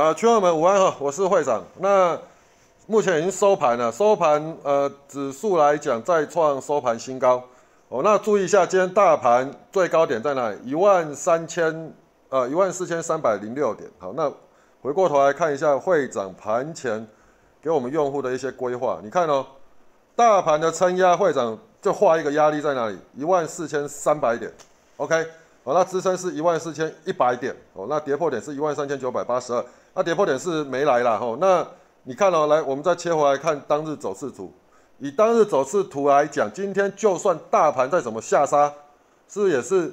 啊，群友们午安哈，我是会长。那目前已经收盘了，收盘呃指数来讲再创收盘新高哦。那注意一下，今天大盘最高点在哪里？一万三千呃一万四千三百零六点。好，那回过头来看一下会长盘前给我们用户的一些规划。你看哦，大盘的撑压，会长就画一个压力在哪里？一万四千三百点。OK，好，那支撑是一万四千一百点哦。那跌破点是一万三千九百八十二。那跌破点是没来了吼，那你看哦，来，我们再切回来看当日走势图。以当日走势图来讲，今天就算大盘再怎么下杀，是不是也是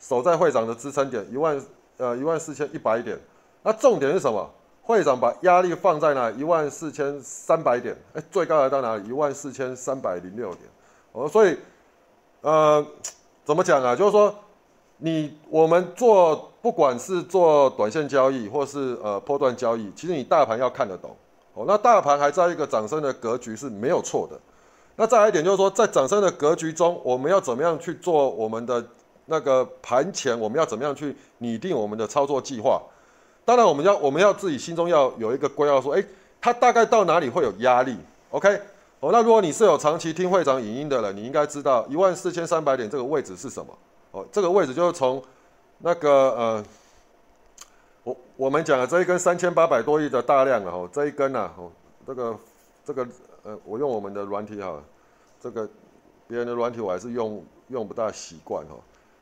守在会长的支撑点一万呃一万四千一百点？那重点是什么？会长把压力放在哪？一万四千三百点，哎，最高来到哪？一万四千三百零六点。哦，所以呃，怎么讲啊？就是说。你我们做不管是做短线交易或是呃波段交易，其实你大盘要看得懂哦。那大盘还在一个涨升的格局是没有错的。那再来一点就是说，在涨升的格局中，我们要怎么样去做我们的那个盘前？我们要怎么样去拟定我们的操作计划？当然，我们要我们要自己心中要有一个规划，说，哎，它大概到哪里会有压力？OK？哦，那如果你是有长期听会长影音的人，你应该知道一万四千三百点这个位置是什么。哦，这个位置就是从那个呃，我我们讲的这一根三千八百多亿的大量啊，哦，这一根呐，哦，这个这个呃，我用我们的软体哈，这个别人的软体我还是用用不大习惯哈。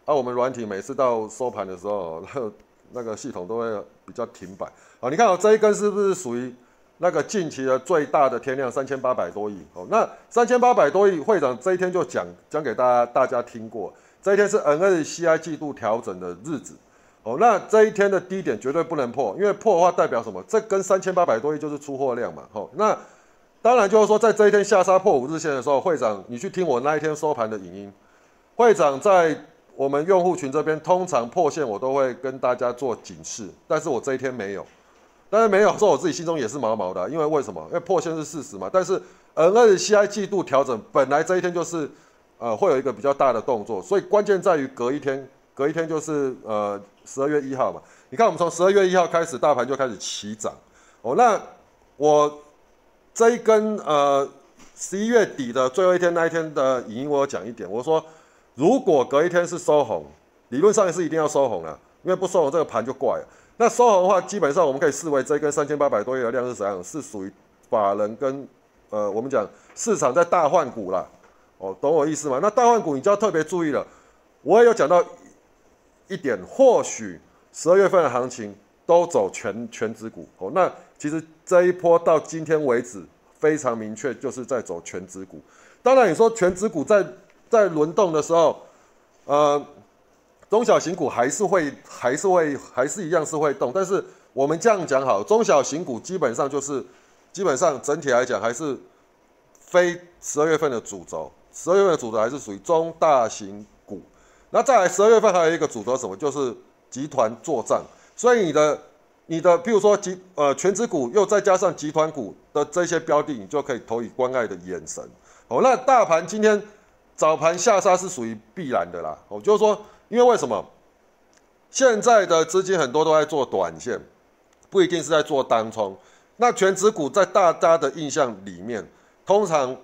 啊，我们软体每次到收盘的时候，那个那个系统都会比较停摆。啊，你看哦，这一根是不是属于那个近期的最大的天量三千八百多亿？哦，那三千八百多亿，会长这一天就讲讲给大家大家听过。这一天是 NSCI 季度调整的日子，哦，那这一天的低点绝对不能破，因为破的话代表什么？这跟三千八百多亿就是出货量嘛，哦，那当然就是说，在这一天下杀破五日线的时候，会长你去听我那一天收盘的影音，会长在我们用户群这边，通常破线我都会跟大家做警示，但是我这一天没有，但是没有说我自己心中也是毛毛的，因为为什么？因为破线是事实嘛，但是 NSCI 季度调整本来这一天就是。呃，会有一个比较大的动作，所以关键在于隔一天，隔一天就是呃十二月一号嘛。你看，我们从十二月一号开始，大盘就开始起涨。哦，那我这一根呃十一月底的最后一天那一天的语音，我有讲一点，我说如果隔一天是收红，理论上是一定要收红了，因为不收红这个盘就怪了。那收红的话，基本上我们可以视为这一根三千八百多亿的量是怎样？是属于法人跟呃我们讲市场在大换股了。哦，懂我意思吗？那大换股你就要特别注意了。我也有讲到一点，或许十二月份的行情都走全全指股。哦，那其实这一波到今天为止非常明确，就是在走全指股。当然，你说全指股在在轮动的时候，呃，中小型股还是会还是会还是一样是会动。但是我们这样讲好，中小型股基本上就是基本上整体来讲还是非十二月份的主轴。十二月份的主轴还是属于中大型股，那再来十二月份还有一个主轴什么？就是集团作战。所以你的你的，譬如说集呃全指股，又再加上集团股的这些标的，你就可以投以关爱的眼神。哦，那大盘今天早盘下杀是属于必然的啦。哦，就是说，因为为什么现在的资金很多都在做短线，不一定是在做单冲。那全指股在大家的印象里面，通常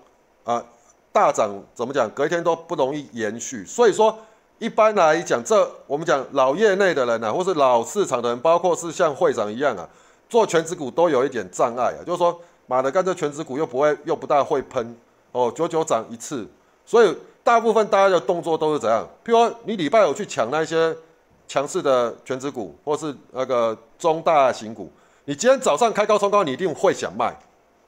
啊。大涨怎么讲？隔一天都不容易延续，所以说一般来讲，这我们讲老业内的人啊，或是老市场的人，包括是像会长一样啊，做全职股都有一点障碍啊，就是说马的干这全职股又不会又不大会喷哦，久久涨一次，所以大部分大家的动作都是怎样？譬如说你礼拜五去抢那些强势的全职股，或是那个中大型股，你今天早上开高冲高，你一定会想卖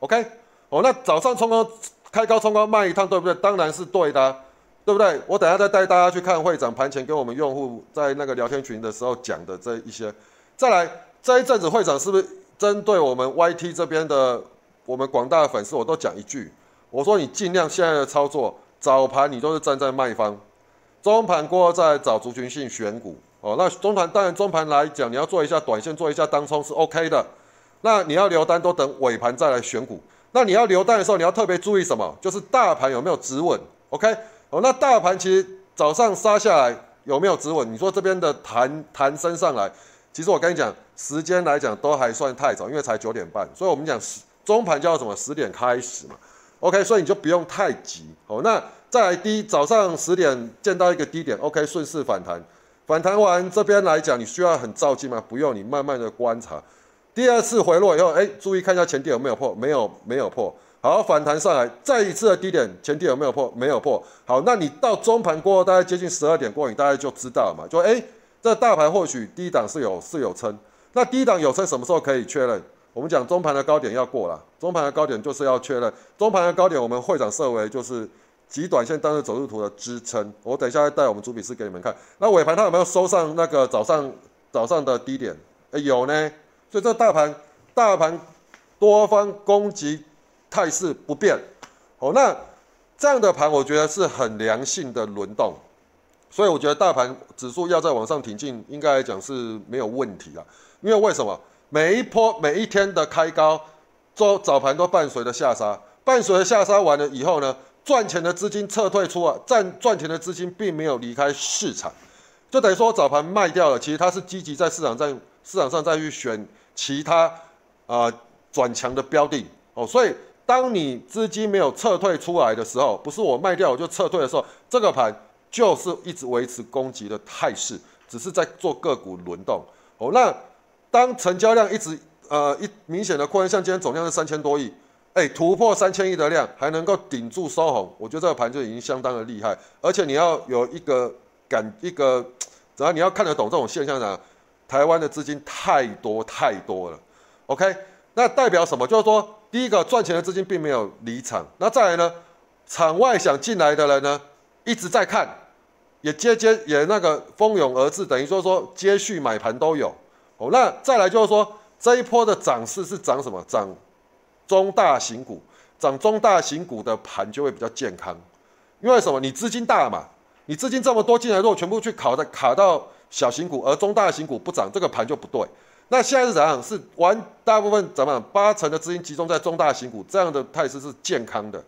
，OK？哦，那早上冲高。开高冲高卖一趟，对不对？当然是对的，对不对？我等下再带大家去看会长盘前跟我们用户在那个聊天群的时候讲的这一些。再来这一阵子会长是不是针对我们 YT 这边的我们广大的粉丝，我都讲一句，我说你尽量现在的操作，早盘你都是站在卖方，中盘过后再找族群性选股哦。那中盘当然中盘来讲，你要做一下短线，做一下当冲是 OK 的。那你要留单都等尾盘再来选股。那你要留单的时候，你要特别注意什么？就是大盘有没有止稳？OK，哦，那大盘其实早上杀下来有没有止稳？你说这边的弹弹升上来，其实我跟你讲，时间来讲都还算太早，因为才九点半，所以我们讲十中盘叫什么？十点开始嘛。OK，所以你就不用太急哦。那再来低早上十点见到一个低点，OK，顺势反弹，反弹完这边来讲，你需要很着急吗？不用，你慢慢的观察。第二次回落以后，哎，注意看一下前低有没有破，没有，没有破。好，反弹上来，再一次的低点，前低有没有破？没有破。好，那你到中盘过后，大概接近十二点过，你大概就知道嘛，就哎，这大盘或许低档是有是有撑，那低档有撑什么时候可以确认？我们讲中盘的高点要过了，中盘的高点就是要确认，中盘的高点我们会长设为就是极短线当日走势图的支撑。我等一下带我们主笔师给你们看。那尾盘它有没有收上那个早上早上的低点？哎，有呢。所以这大盘大盘多方攻击。态势不变，哦，那这样的盘我觉得是很良性的轮动，所以我觉得大盘指数要再往上挺进，应该来讲是没有问题啊。因为为什么每一波每一天的开高，周早盘都伴随着下杀，伴随着下杀完了以后呢，赚钱的资金撤退出啊，赚赚钱的资金并没有离开市场，就等于说早盘卖掉了，其实它是积极在市场在市场上再去选其他啊转强的标的哦，所以。当你资金没有撤退出来的时候，不是我卖掉我就撤退的时候，这个盘就是一直维持攻击的态势，只是在做个股轮动。哦，那当成交量一直呃一明显的扩张，像今天总量是三千多亿，哎，突破三千亿的量还能够顶住收红，我觉得这个盘就已经相当的厉害。而且你要有一个感一个，只要你要看得懂这种现象呢，台湾的资金太多太多了。OK，那代表什么？就是说。第一个赚钱的资金并没有离场，那再来呢？场外想进来的人呢，一直在看，也接接也那个蜂拥而至，等于说说接续买盘都有。哦，那再来就是说这一波的涨势是涨什么？涨中大型股，涨中大型股的盘就会比较健康，因为什么？你资金大嘛，你资金这么多进来，如果全部去卡在卡到小型股，而中大型股不涨，这个盘就不对。那现在是怎样？是完大部分怎么样？八成的资金集中在中大型股，这样的态势是健康的。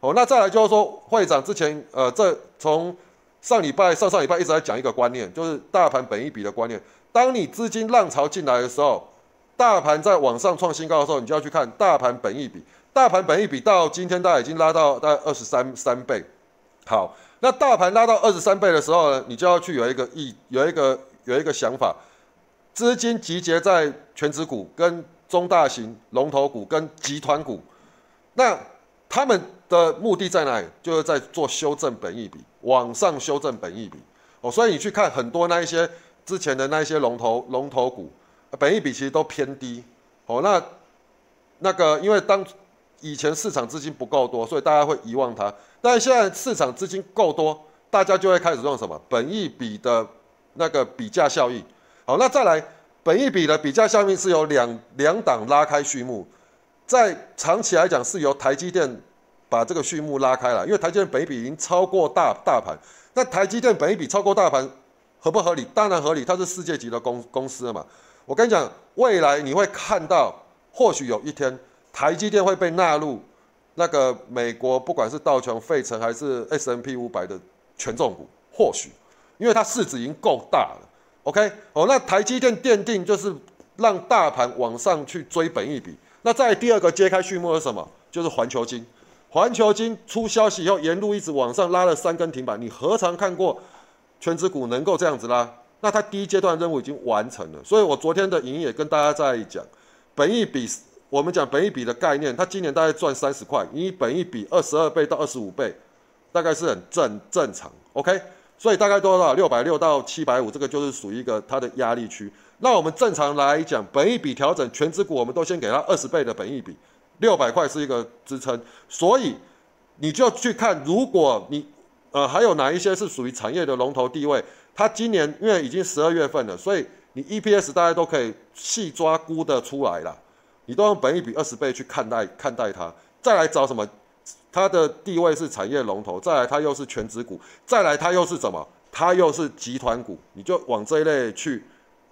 哦，那再来就是说，会长之前呃，这从上礼拜、上上礼拜一直在讲一个观念，就是大盘本一比的观念。当你资金浪潮进来的时候，大盘在往上创新高的时候，你就要去看大盘本一比。大盘本一比到今天大概已经拉到大概二十三三倍。好，那大盘拉到二十三倍的时候呢，你就要去有一个意，有一个有一个想法。资金集结在全职股、跟中大型龙头股、跟集团股，那他们的目的在哪里？就是在做修正本益比，往上修正本益比。哦，所以你去看很多那一些之前的那一些龙头龙头股，本益比其实都偏低。哦，那那个因为当以前市场资金不够多，所以大家会遗忘它。但现在市场资金够多，大家就会开始用什么本益比的那个比价效应。好，那再来，本一比的比价效应是由两两档拉开序幕，在长期来讲是由台积电把这个序幕拉开了，因为台积电本一比已经超过大大盘，那台积电本一比超过大盘合不合理？当然合理，它是世界级的公公司嘛。我跟你讲，未来你会看到，或许有一天台积电会被纳入那个美国不管是道琼、费城还是 S M P 五百的权重股，或许，因为它市值已经够大了。OK，哦，那台积电奠定就是让大盘往上去追本一笔。那在第二个揭开序幕是什么？就是环球金。环球金出消息以后，沿路一直往上拉了三根停板。你何尝看过全指股能够这样子拉？那它第一阶段任务已经完成了。所以我昨天的营也跟大家在讲，本一笔，我们讲本一笔的概念，它今年大概赚三十块，以本一笔二十二倍到二十五倍，大概是很正正常。OK。所以大概多少？六百六到七百五，这个就是属于一个它的压力区。那我们正常来讲，本一笔调整全指股，我们都先给它二十倍的本一笔，六百块是一个支撑。所以你就去看，如果你呃还有哪一些是属于产业的龙头地位，它今年因为已经十二月份了，所以你 EPS 大家都可以细抓估的出来了。你都用本一比二十倍去看待看待它，再来找什么？它的地位是产业龙头，再来它又是全职股，再来它又是什么？它又是集团股，你就往这一类去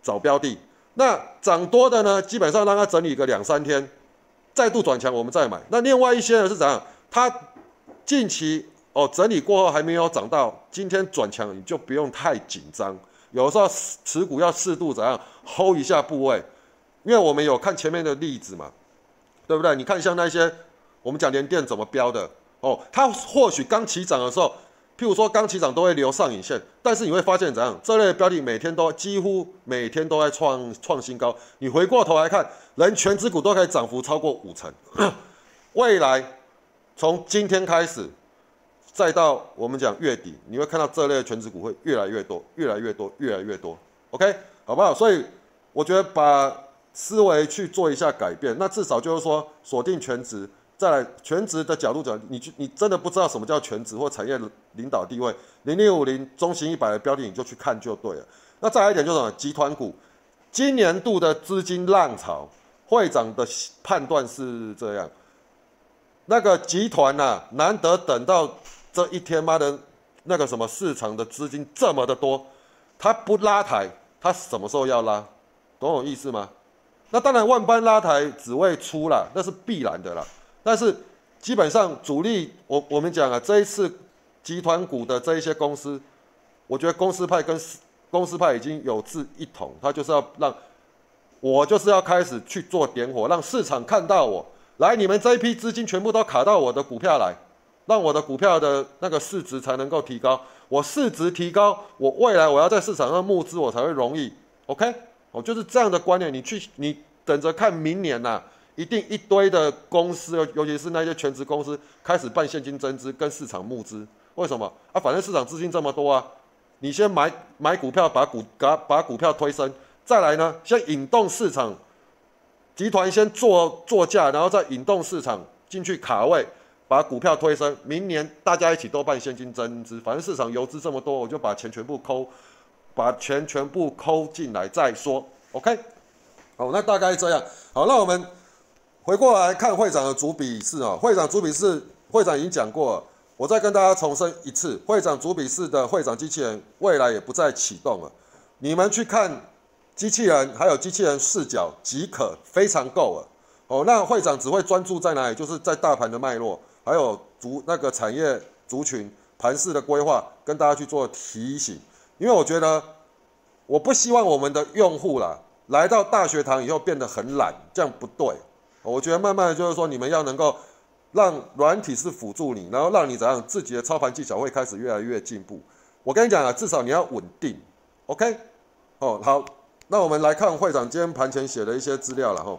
找标的。那涨多的呢，基本上让它整理个两三天，再度转强，我们再买。那另外一些呢是怎样？它近期哦整理过后还没有涨到，今天转强，你就不用太紧张。有时候持股要适度怎样 hold 一下部位，因为我们有看前面的例子嘛，对不对？你看像那些我们讲连电怎么标的哦，它或许刚起涨的时候。譬如说，刚起涨都会留上影线，但是你会发现怎样？这类标的每天都几乎每天都在创创新高。你回过头来看，人全指股都可以涨幅超过五成。未来从今天开始，再到我们讲月底，你会看到这类全指股会越来越多，越来越多，越来越多。OK，好不好？所以我觉得把思维去做一下改变，那至少就是说锁定全职。再来全职的角度讲，你去你真的不知道什么叫全职或产业领导地位，零零五零中型一百的标的你就去看就对了。那再来一点就是什么？集团股，今年度的资金浪潮，会长的判断是这样，那个集团呐，难得等到这一天妈的，那个什么市场的资金这么的多，他不拉抬，他什么时候要拉？懂我意思吗？那当然万般拉抬只为出了，那是必然的啦。但是基本上主力，我我们讲啊，这一次集团股的这一些公司，我觉得公司派跟公司派已经有志一同，他就是要让，我就是要开始去做点火，让市场看到我。来，你们这一批资金全部都卡到我的股票来，让我的股票的那个市值才能够提高，我市值提高，我未来我要在市场上募资，我才会容易，OK，哦就是这样的观念，你去你等着看明年呐。一定一堆的公司，尤其是那些全职公司，开始办现金增资，跟市场募资。为什么啊？反正市场资金这么多啊，你先买买股票，把股把把股票推升，再来呢，先引动市场集团先做做价，然后再引动市场进去卡位，把股票推升。明年大家一起都办现金增资，反正市场游资这么多，我就把钱全部抠，把钱全部抠进来再说。OK，好，那大概这样。好，那我们。回过来看会长的主笔试啊，会长主笔试，会长已经讲过了，我再跟大家重申一次，会长主笔试的会长机器人未来也不再启动了，你们去看机器人还有机器人视角即可，非常够了。哦，那会长只会专注在哪里？就是在大盘的脉络，还有族那个产业族群盘势的规划，跟大家去做提醒。因为我觉得，我不希望我们的用户啦，来到大学堂以后变得很懒，这样不对。我觉得慢慢的就是说，你们要能够让软体是辅助你，然后让你怎样自己的操盘技巧会开始越来越进步。我跟你讲啊，至少你要稳定，OK？哦，好，那我们来看会长今天盘前写的一些资料了哈。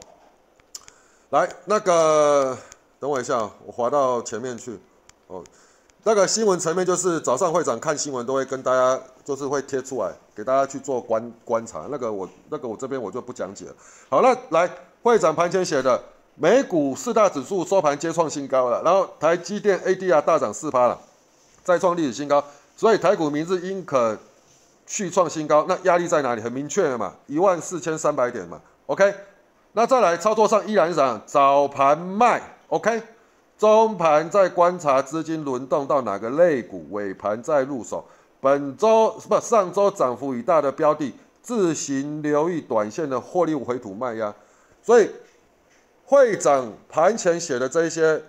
来，那个等我一下，我滑到前面去。哦，那个新闻层面就是早上会长看新闻都会跟大家，就是会贴出来给大家去做观观察。那个我那个我这边我就不讲解了。好，那来。会长盘前写的，美股四大指数收盘皆创新高了，然后台积电 ADR 大涨四趴了，再创历史新高，所以台股明日应可续创新高。那压力在哪里？很明确的嘛，一万四千三百点嘛。OK，那再来操作上依然是？早盘卖，OK，中盘再观察资金轮动到哪个类股，尾盘再入手。本周不上周涨幅已大的标的，自行留意短线的获利回吐卖压。所以，会长盘前写的这些、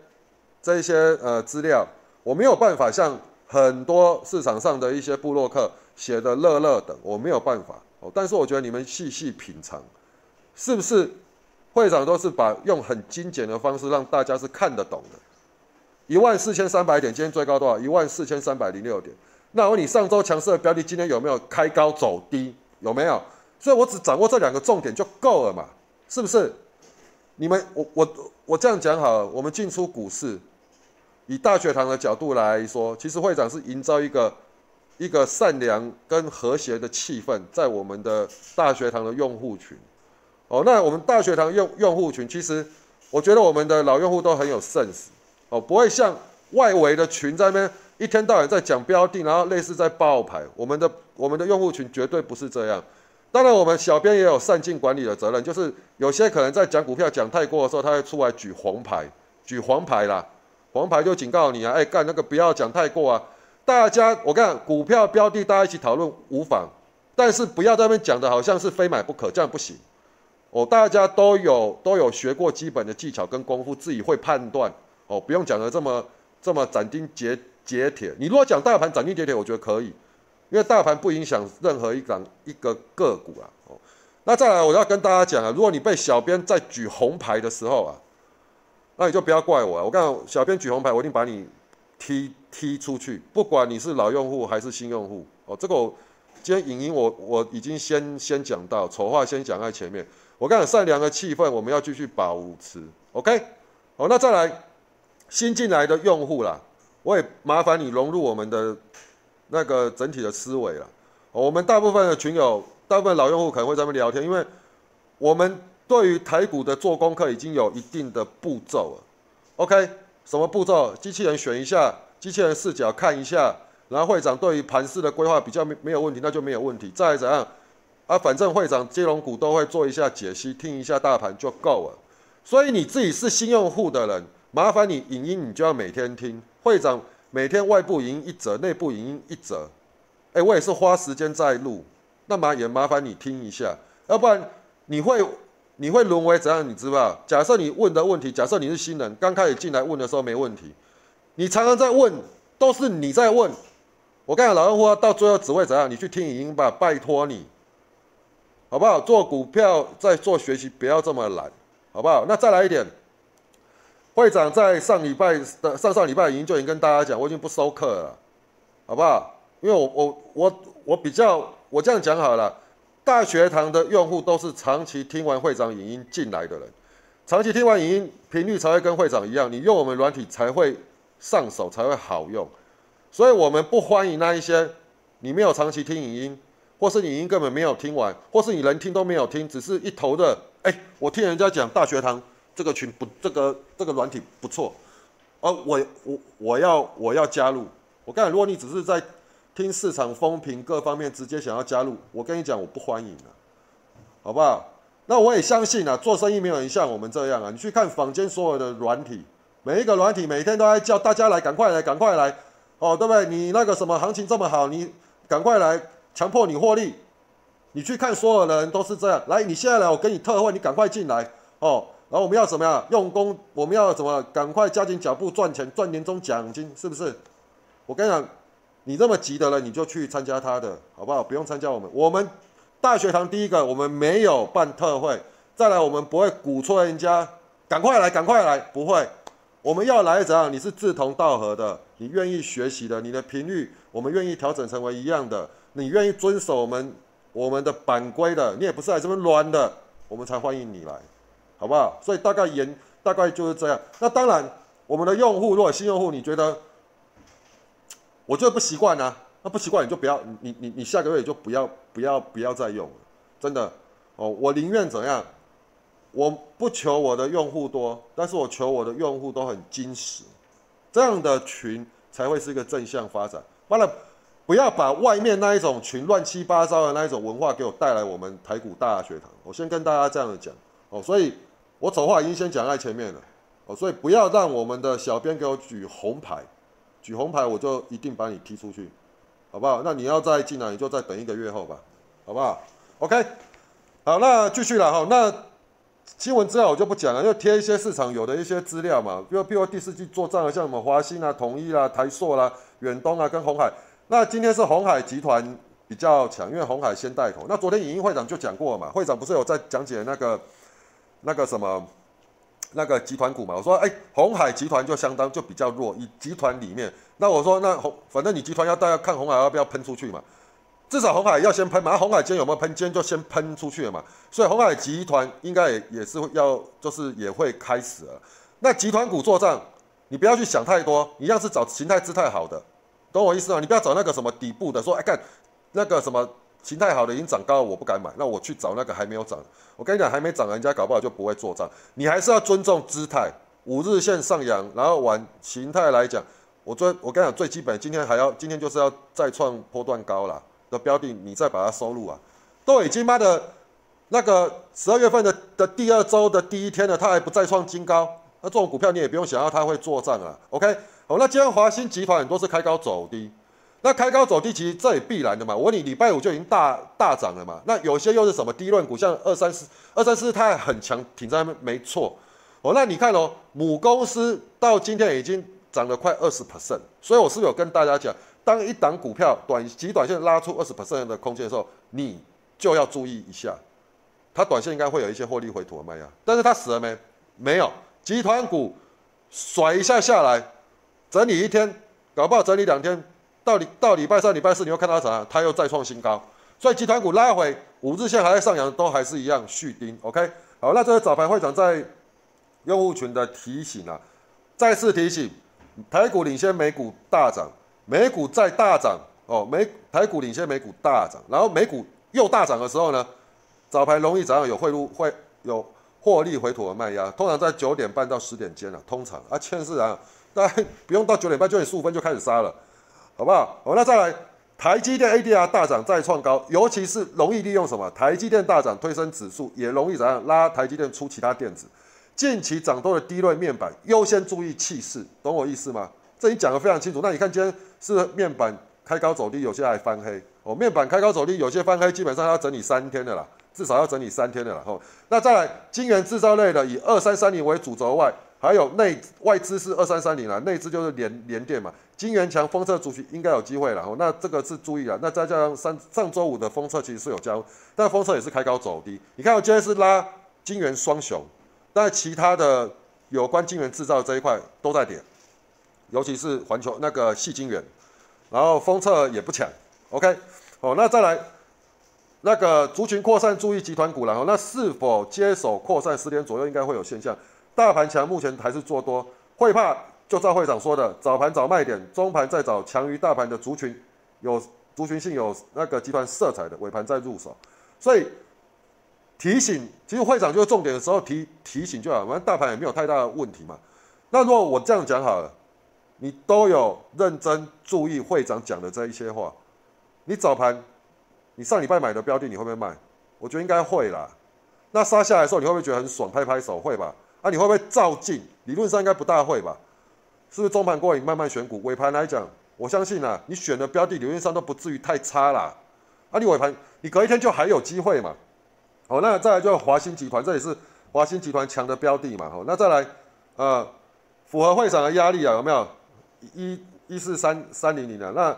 这些呃资料，我没有办法像很多市场上的一些部落客写的乐乐等，我没有办法哦。但是我觉得你们细细品尝，是不是会长都是把用很精简的方式让大家是看得懂的？一万四千三百点，今天最高多少？一万四千三百零六点。那我你，上周强势的标的今天有没有开高走低？有没有？所以我只掌握这两个重点就够了嘛。是不是？你们我我我这样讲好了，我们进出股市，以大学堂的角度来说，其实会长是营造一个一个善良跟和谐的气氛，在我们的大学堂的用户群。哦，那我们大学堂用用户群，其实我觉得我们的老用户都很有 sense，哦，不会像外围的群在那边一天到晚在讲标的，然后类似在爆牌。我们的我们的用户群绝对不是这样。当然，我们小编也有善尽管理的责任，就是有些可能在讲股票讲太过的时候，他会出来举黄牌，举黄牌啦，黄牌就警告你啊，哎，干那个不要讲太过啊。大家，我看股票标的大家一起讨论无妨，但是不要在那边讲的好像是非买不可，这样不行。哦，大家都有都有学过基本的技巧跟功夫，自己会判断。哦，不用讲的这么这么斩钉截截铁。你如果讲大盘斩钉截铁，我觉得可以。因为大盘不影响任何一档一个个股啊。哦，那再来我要跟大家讲啊，如果你被小编在举红牌的时候啊，那你就不要怪我啊。我刚小编举红牌，我一定把你踢踢出去，不管你是老用户还是新用户。哦，这个今天影音我我已经先先讲到，丑话先讲在前面。我讲善良的气氛，我们要继续保持。OK，好，那再来新进来的用户啦，我也麻烦你融入我们的那个整体的思维了。我们大部分的群友，大部分老用户可能会在那边聊天，因为我们对于台股的做功课已经有一定的步骤了。OK，什么步骤？机器人选一下，机器人视角看一下，然后会长对于盘势的规划比较没没有问题，那就没有问题。再怎样啊，反正会长金融股都会做一下解析，听一下大盘就够了。所以你自己是新用户的人，麻烦你影音你就要每天听会长每天外部影音一则，内部影音一则。哎，我也是花时间在录，那么也麻烦你听一下，要不然你会你会沦为怎样？你知道？假设你问的问题，假设你是新人，刚开始进来问的时候没问题，你常常在问，都是你在问。我跟你，老用户到最后只会怎样？你去听影音吧，拜托你，好不好？做股票在做学习，不要这么懒。好不好？那再来一点，会长在上礼拜的上上礼拜已经就已经跟大家讲，我已经不收课了，好不好？因为我我我我比较我这样讲好了，大学堂的用户都是长期听完会长语音进来的人，长期听完语音频率才会跟会长一样，你用我们软体才会上手才会好用，所以我们不欢迎那一些你没有长期听语音，或是你影音根本没有听完，或是你连听都没有听，只是一头的。哎，我听人家讲大学堂这个群不，这个这个软体不错，哦，我我我要我要加入。我跟你，如果你只是在听市场风评各方面直接想要加入，我跟你讲，我不欢迎啊，好不好？那我也相信啊，做生意没有人像我们这样啊。你去看坊间所有的软体，每一个软体每天都在叫大家来，赶快来，赶快来，哦，对不对？你那个什么行情这么好，你赶快来，强迫你获利。你去看，所有人都是这样。来，你现在来，我给你特惠，你赶快进来哦。然后我们要怎么样？用功，我们要怎么？赶快加紧脚步赚钱，赚年终奖金，是不是？我跟你讲，你这么急的人，你就去参加他的，好不好？不用参加我们。我们大学堂第一个，我们没有办特惠。再来，我们不会鼓吹人家赶快来，赶快来，不会。我们要来怎样？你是志同道合的，你愿意学习的，你的频率我们愿意调整成为一样的，你愿意遵守我们。我们的版规的，你也不是来这边乱的，我们才欢迎你来，好不好？所以大概言大概就是这样。那当然，我们的用户如果新用户，你觉得我觉得不习惯呢？那不习惯你就不要，你你你下个月就不要不要不要再用了，真的哦。我宁愿怎样？我不求我的用户多，但是我求我的用户都很矜实，这样的群才会是一个正向发展。完了。不要把外面那一种群乱七八糟的那一种文化给我带来我们台股大学堂。我先跟大家这样讲哦，所以我丑话已经先讲在前面了哦，所以不要让我们的小编给我举红牌，举红牌我就一定把你踢出去，好不好？那你要再进来，你就再等一个月后吧，好不好？OK，好，那继续了哈。那新闻资料我就不讲了，就贴一些市场有的一些资料嘛，比如比如第四季做账的，像什么华兴啊、统一啦、台硕啦、远东啊跟红海。那今天是红海集团比较强，因为红海先带头。那昨天影音会长就讲过了嘛，会长不是有在讲解那个那个什么那个集团股嘛？我说，哎，红海集团就相当就比较弱，以集团里面。那我说，那红反正你集团要大家看红海要不要喷出去嘛？至少红海要先喷嘛。红海今天有没有喷？今天就先喷出去了嘛。所以红海集团应该也也是要就是也会开始了。那集团股做账，你不要去想太多，一样是找形态姿态好的。懂我意思吗？你不要找那个什么底部的，说哎看那个什么形态好的已经涨高了，我不敢买。那我去找那个还没有涨。我跟你讲，还没涨，人家搞不好就不会做账。你还是要尊重姿态，五日线上扬，然后往形态来讲，我最我跟你讲最基本，今天还要今天就是要再创波段高了的标的，你再把它收入啊，都已经妈的，那个十二月份的的第二周的第一天了，它还不再创新高，那这种股票你也不用想要它会做账啊，OK。哦，那今天华兴集团很多是开高走低，那开高走低其实这也必然的嘛。我问你，礼拜五就已经大大涨了嘛？那有些又是什么低论股，像二三四、二三四，它很强，挺在那没错。哦，那你看哦，母公司到今天已经涨了快二十 percent，所以我是有跟大家讲，当一档股票短极短线拉出二十 percent 的空间的时候，你就要注意一下，它短线应该会有一些获利回吐的卖压。但是它死了没？没有。集团股甩一下下来，整理一天，搞不好整理两天，到礼到礼拜三、礼拜四，你会看到啥？它又再创新高。所以集团股拉回五日线还在上扬，都还是一样续盯。OK，好，那这个早盘会长在用户群的提醒啊，再次提醒，台股领先美股大涨，美股再大涨哦，美台股领先美股大涨，然后美股又大涨的时候呢，早盘容易早上有汇入会有获利回吐的卖压，通常在九点半到十点间啊，通常啊，千市啊，大概不用到九点半九点十五分就开始杀了，好不好？好，那再来。台积电 ADR 大涨再创高，尤其是容易利用什么？台积电大涨推升指数，也容易怎样拉台积电出其他电子。近期涨多的低位面板，优先注意气势，懂我意思吗？这已经讲得非常清楚。那你看今天是面板开高走低，有些还翻黑哦。面板开高走低，有些翻黑，基本上要整理三天的啦，至少要整理三天的啦。吼，那再来，晶圆制造类的以二三三零为主轴外。还有内外资是二三三零啦，内资就是联联电嘛，金元强封测主席应该有机会了哦。那这个是注意了，那再加上上上周五的封测其实是有加，但封测也是开高走低。你看我今天是拉金元双雄，但其他的有关金元制造这一块都在跌，尤其是环球那个细金元，然后封测也不强。OK，哦，那再来那个族群扩散，注意集团股了哦。那是否接手扩散十点左右应该会有现象。大盘强，目前还是做多，会怕就照会长说的，早盘找卖点，中盘再找强于大盘的族群，有族群性有那个集团色彩的尾盘再入手。所以提醒，其实会长就是重点的时候提提醒就好，反正大盘也没有太大的问题嘛。那如果我这样讲好了，你都有认真注意会长讲的这一些话，你早盘你上礼拜买的标的你会不会卖？我觉得应该会啦。那杀下来的时候你会不会觉得很爽，拍拍手会吧？啊，你会不会照进？理论上应该不大会吧？是不是中盘过瘾慢慢选股？尾盘来讲，我相信啊，你选的标的理论上都不至于太差啦。啊，你尾盘你隔一天就还有机会嘛？好，那再来就华兴集团，这也是华兴集团强的标的嘛。好，那再来，呃，符合会长的压力啊，有没有？一一四三三零零啊，那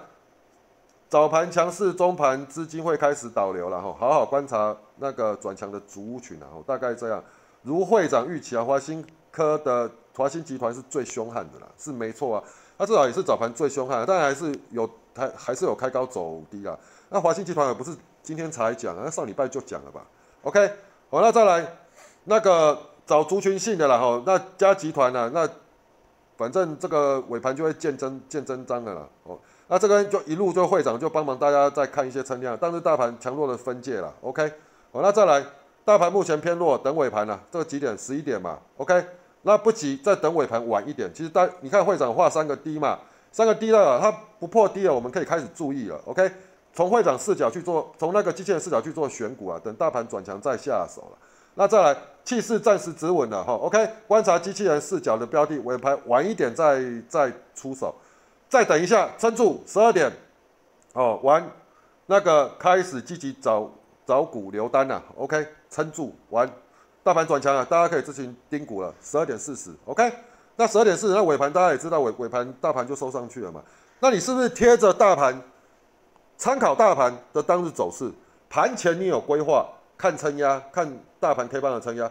早盘强势，中盘资金会开始导流了哈。好好观察那个转强的族群啊，大概这样。如会长预期啊，华兴科的华兴集团是最凶悍的啦，是没错啊，它至少也是早盘最凶悍，但还是有还还是有开高走低啦。那华兴集团也不是今天才讲啊，上礼拜就讲了吧？OK，好，那再来那个找族群性的啦，哈，那加集团呢，那反正这个尾盘就会见真见真章的啦，哦，那这个就一路就会长就帮忙大家再看一些称量，但是大盘强弱的分界了，OK，好，那再来。大盘目前偏弱，等尾盘了。这个几点？十一点嘛。OK，那不急，再等尾盘晚一点。其实大，你看会长画三个低嘛，三个低了，它不破低了，我们可以开始注意了。OK，从会长视角去做，从那个机器人视角去做选股啊。等大盘转强再下手了。那再来，气势暂时止稳了哈。OK，观察机器人视角的标的，尾盘晚一点再再出手，再等一下，撑住十二点哦，完那个开始积极找。找股留单呐，OK，撑住完，大盘转强了，大家可以自行盯股了。十二点四十，OK，那十二点四十，那尾盘大家也知道尾尾盘大盘就收上去了嘛。那你是不是贴着大盘参考大盘的当日走势？盘前你有规划看撑压，看大盘 K 棒的撑压。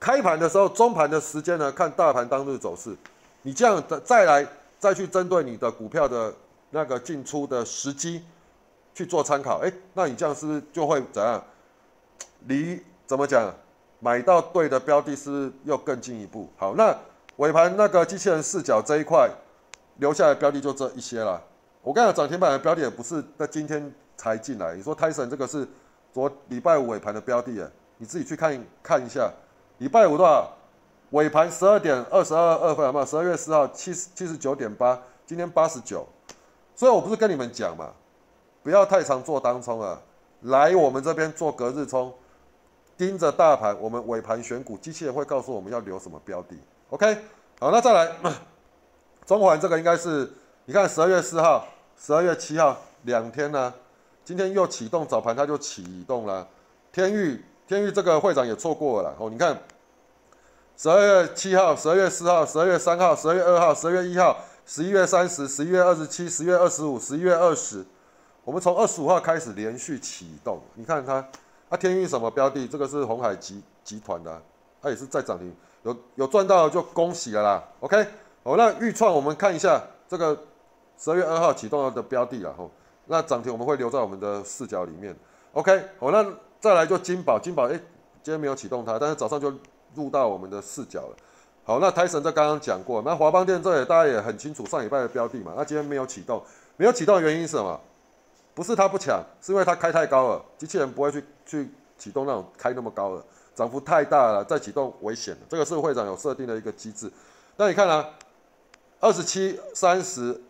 开盘的时候，中盘的时间呢，看大盘当日走势。你这样再再来再去针对你的股票的那个进出的时机。去做参考，哎，那你这样是不是就会怎样？离怎么讲？买到对的标的，是不是又更进一步？好，那尾盘那个机器人视角这一块留下来标的就这一些了。我刚才涨停板的标的也不是在今天才进来。你说泰森这个是昨礼拜五尾盘的标的，你自己去看看一下。礼拜五多少？尾盘十二点二十二二分，好不好？十二月四号七十七十九点八，今天八十九。所以我不是跟你们讲嘛？不要太常做当冲啊，来我们这边做隔日冲，盯着大盘，我们尾盘选股，机器人会告诉我们要留什么标的。OK，好，那再来，中环这个应该是，你看十二月四号、十二月七号两天呢，今天又启动早盘，它就启动了。天域，天域这个会长也错过了哦，你看，十二月七号、十二月四号、十二月三号、十二月二号、十二月一号、十一月三十、十一月二十七、十月二十五、十一月二十，我们从二十五号开始连续启动。你看它，它天运什么标的？这个是红海集集团的，它也是在涨停，有有赚到就恭喜了啦。OK，好，那预创我们看一下这个十二月二号启动的标的了吼，那涨停我们会留在我们的视角里面。OK，好，那再来就金宝，金宝哎，今天没有启动它，但是早上就入到我们的视角了。好，那泰神这刚刚讲过，那华邦电这也大家也很清楚，上礼拜的标的嘛，那今天没有启动，没有启动的原因是什么？不是它不强，是因为它开太高了，机器人不会去去启动那种开那么高的，涨幅太大了，再启动危险的，这个是会长有设定的一个机制。那你看啊，二十七、三十、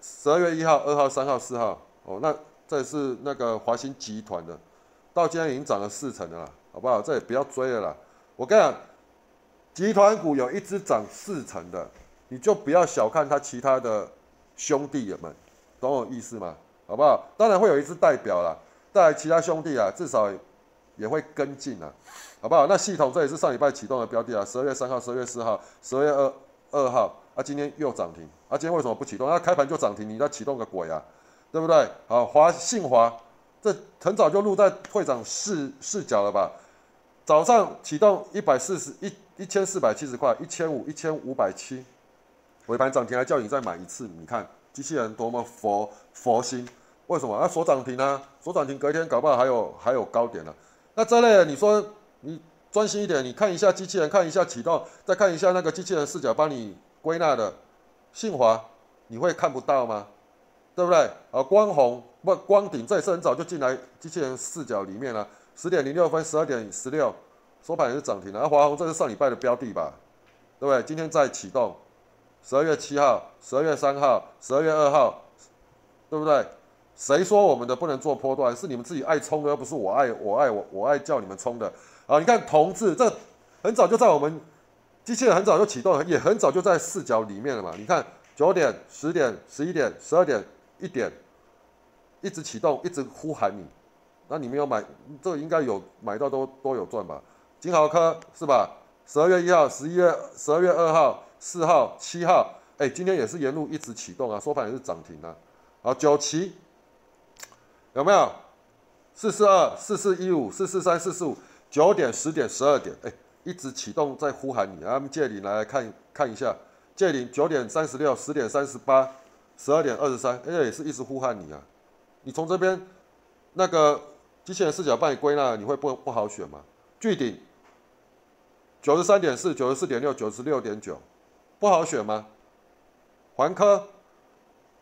十二月一号、二号、三号、四号，哦，那这是那个华兴集团的，到今天已经涨了四成的了，好不好？这也不要追了啦，我跟你讲。集团股有一只涨四成的，你就不要小看它其他的兄弟们，懂我意思吗？好不好？当然会有一只代表啦，带来其他兄弟啊，至少也会跟进啊，好不好？那系统这也是上礼拜启动的标的啊，十二月三号、十二月四号、十二月二二号啊，今天又涨停啊，今天为什么不启动？它开盘就涨停，你再启动个鬼啊，对不对？好，华信华这很早就录在会长视视角了吧？早上启动一百四十一。一千四百七十块，一千五，一千五百七，尾盘涨停还叫你再买一次，你看机器人多么佛佛心，为什么？啊，锁涨停啊，锁涨停，隔天搞不好还有还有高点呢。那这类你说你专心一点，你看一下机器人，看一下启动，再看一下那个机器人视角帮你归纳的信华，你会看不到吗？对不对？啊，光红不光顶，这也是很早就进来机器人视角里面了，十点零六分，十二点十六。收盘也是涨停了，而华宏这是上礼拜的标的吧，对不对？今天在启动，十二月七号、十二月三号、十二月二号，对不对？谁说我们的不能做波段？是你们自己爱冲的，又不是我爱我爱我我爱叫你们冲的啊！你看同志，这很早就在我们机器人很早就启动，也很早就在视角里面了嘛。你看九点、十点、十一点、十二点、一点，一直启动，一直呼喊你，那你们有买？这应该有买到都都有赚吧？金豪科是吧？十二月一号、十一月、十二月二号、四号、七号，哎，今天也是沿路一直启动啊，收盘也是涨停啊。好，九旗有没有？四四二、四四一五、四四三、四四五，九点、十点、十二点，哎，一直启动在呼喊你。啊，借你来看看一下，借你九点三十六、十点三十八、十二点二十三，哎，也是一直呼喊你啊。你从这边那个机器人视角帮你归纳，你会不不好选吗？巨顶。九十三点四，九十四点六，九十六点九，不好选吗？环科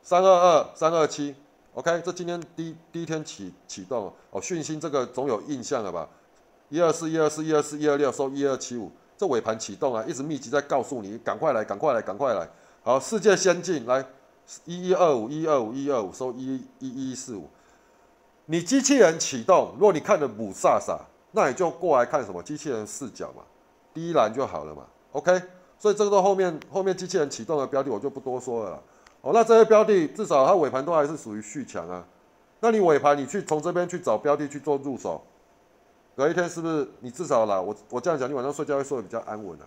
三二二三二七，OK，这今天第第一天启启动哦，讯星这个总有印象了吧？一二四一二四一二四一二六收一二七五，这尾盘启动啊，一直密集在告诉你，赶快来，赶快来，赶快来。好，世界先进来一一二五一二五一二五收一一一四五，你机器人启动，如果你看的母萨萨，那你就过来看什么机器人视角嘛。第一栏就好了嘛，OK，所以这个后面后面机器人启动的标的我就不多说了，哦，那这些标的至少它尾盘都还是属于续强啊，那你尾盘你去从这边去找标的去做入手，隔一天是不是你至少啦？我我这样讲，你晚上睡觉会睡得比较安稳啊，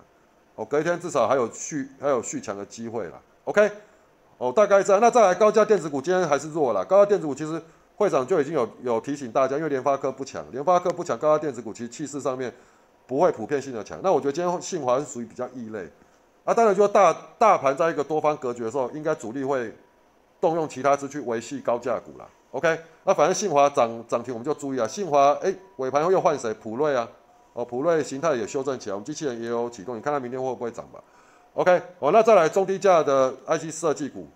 哦，隔一天至少还有续还有续强的机会啦，OK，哦，大概这样，那再来高价电子股今天还是弱了，高价电子股其实会长就已经有有提醒大家，因为联发科不强，联发科不强，高价电子股其实气势上面。不会普遍性的强，那我觉得今天信华是属于比较异类，啊，当然就大大盘在一个多方格局的时候，应该主力会动用其他资去维系高价股啦。OK，那反正信华涨涨停我们就注意啊，信华哎尾盘又换谁？普瑞啊，哦普瑞形态也修正起来，我们机器人也有启动，你看它明天会不会涨吧？OK，哦那再来中低价的 IC 设计股，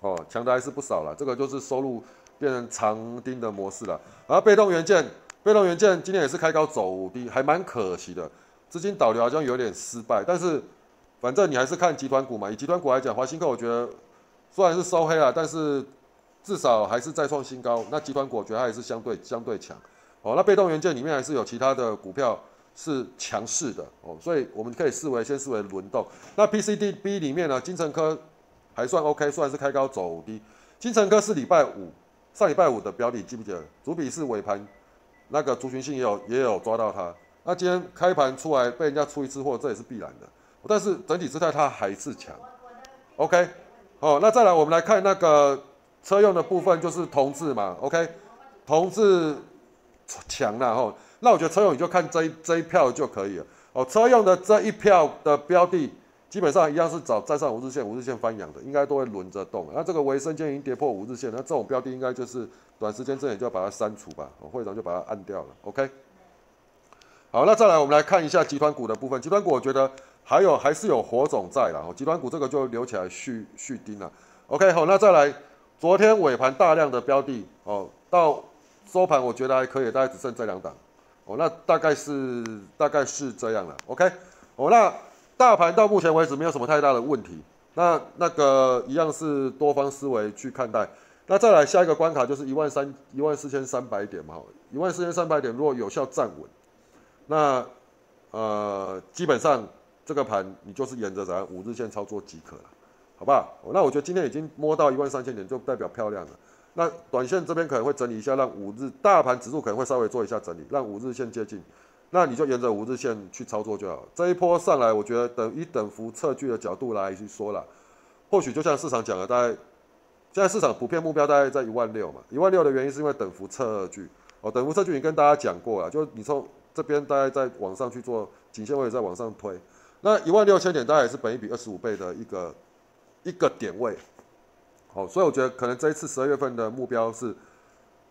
哦强的还是不少了，这个就是收入变成长钉的模式了，而被动元件。被动元件今天也是开高走低，还蛮可惜的，资金导流好像有点失败。但是反正你还是看集团股嘛。以集团股来讲，华新科我觉得虽然是收黑了，但是至少还是再创新高。那集团股我觉得它也是相对相对强。哦，那被动元件里面还是有其他的股票是强势的哦，所以我们可以视为先视为轮动。那 PCDB 里面呢，金城科还算 OK，虽然是开高走低。金城科是礼拜五上礼拜五的标的，记不记得？主笔是尾盘。那个族群性也有也有抓到它，那今天开盘出来被人家出一次货，这也是必然的。但是整体姿态它还是强，OK，哦，那再来我们来看那个车用的部分，就是同志嘛，OK，同志强了哈。那我觉得车用你就看这一这一票就可以了。哦，车用的这一票的标的，基本上一样是找站上五日线，五日线翻阳的，应该都会轮着动。那这个维生间已经跌破五日线，那这种标的应该就是短时间之内就要把它删除吧。会长就把它按掉了，OK。好，那再来我们来看一下集团股的部分。集团股我觉得还有还是有火种在了，集团股这个就留起来续续盯了。OK，好，那再来，昨天尾盘大量的标的哦，到收盘我觉得还可以，大概只剩这两档。哦，那大概是大概是这样了，OK。哦，那大盘到目前为止没有什么太大的问题，那那个一样是多方思维去看待。那再来下一个关卡就是一万三一万四千三百点嘛，一万四千三百点如果有效站稳，那呃基本上这个盘你就是沿着咱五日线操作即可了，好不好？那我觉得今天已经摸到一万三千点就代表漂亮了。那短线这边可能会整理一下，让五日大盘指数可能会稍微做一下整理，让五日线接近，那你就沿着五日线去操作就好。这一波上来，我觉得等一等幅测距的角度来去说了，或许就像市场讲的，大概现在市场普遍目标大概在一万六嘛，一万六的原因是因为等幅测距哦，等幅测距已经跟大家讲过了，就是你从这边大概在往上去做颈线位在往上推，那一万六千点大概也是本一比二十五倍的一个一个点位。好，所以我觉得可能这一次十二月份的目标是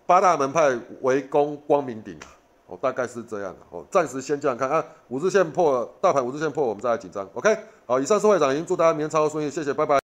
八大门派围攻光明顶，哦，大概是这样的。哦，暂时先这样看啊，五日线破，大盘五日线破，我们再来紧张。OK，好，以上是会长，已经祝大家明天操作顺利，谢谢，拜拜。